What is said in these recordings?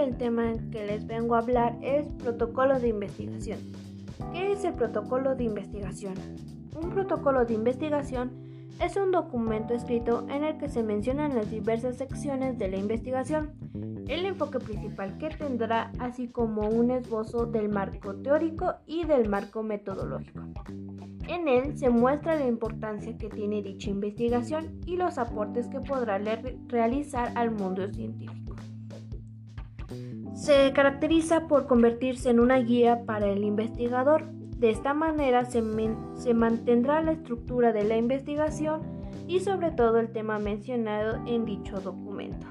El tema que les vengo a hablar es protocolo de investigación. ¿Qué es el protocolo de investigación? Un protocolo de investigación es un documento escrito en el que se mencionan las diversas secciones de la investigación, el enfoque principal que tendrá, así como un esbozo del marco teórico y del marco metodológico. En él se muestra la importancia que tiene dicha investigación y los aportes que podrá realizar al mundo científico. Se caracteriza por convertirse en una guía para el investigador de esta manera se, mantendrá la estructura de la investigación y sobre todo el tema mencionado en dicho documento.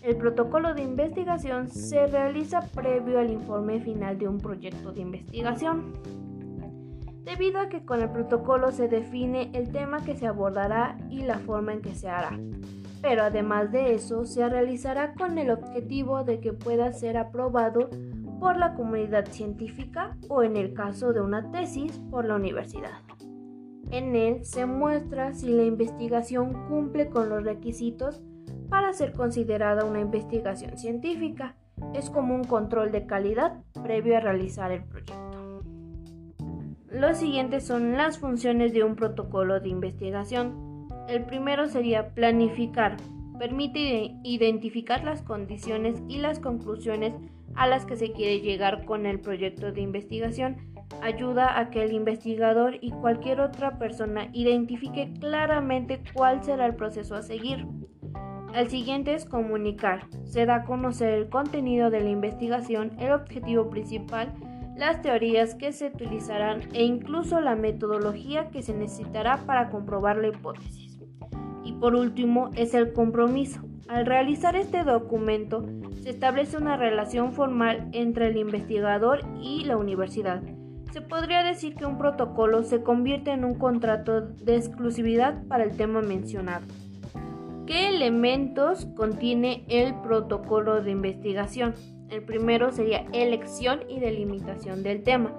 El protocolo de investigación se realiza previo al informe final de un proyecto de investigación, debido a que con el protocolo se define el tema que se abordará y la forma en que se hará. Pero además de eso, se realizará con el objetivo de que pueda ser aprobado por la comunidad científica o en el caso de una tesis por la universidad. En él se muestra si la investigación cumple con los requisitos para ser considerada una investigación científica. Es como un control de calidad previo a realizar el proyecto. Los siguientes son las funciones de un protocolo de investigación. El primero sería planificar. Permite identificar las condiciones y las conclusiones a las que se quiere llegar con el proyecto de investigación ayuda a que el investigador y cualquier otra persona identifique claramente cuál será el proceso a seguir. El siguiente es comunicar. Se da a conocer el contenido de la investigación, el objetivo principal, las teorías que se utilizarán e incluso la metodología que se necesitará para comprobar la hipótesis. Por último es el compromiso. Al realizar este documento, se establece una relación formal entre el investigador y la universidad. Se podría decir que un protocolo se convierte en un contrato de exclusividad para el tema mencionado. ¿Qué elementos contiene el protocolo de investigación? El primero sería elección y delimitación del tema,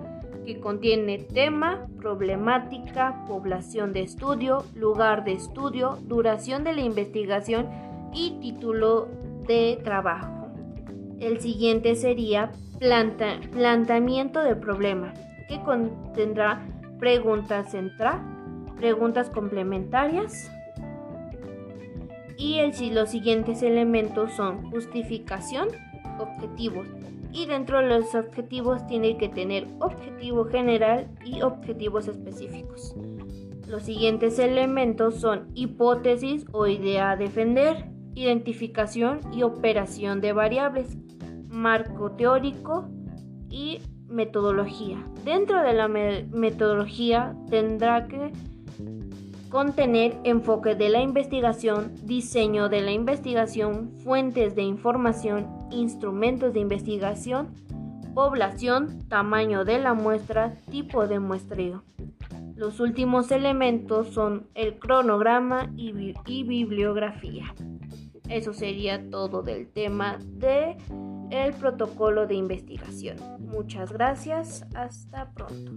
que contiene tema, problemática, población de estudio, lugar de estudio, duración de la investigación y título de trabajo. El siguiente sería planteamiento del problema, que contendrá preguntas central, preguntas complementarias y los siguientes elementos son justificación, objetivos y dentro de los objetivos tiene que tener objetivo general y objetivos específicos. Los siguientes elementos son hipótesis o idea a defender, identificación y operación de variables, marco teórico y metodología. Dentro de la metodología tendrá que contener enfoque de la investigación, diseño de la investigación, fuentes de información, instrumentos de investigación, población, tamaño de la muestra, tipo de muestreo. Los últimos elementos son el cronograma y, bibliografía. Eso sería todo del tema de el protocolo de investigación. Muchas gracias, hasta pronto.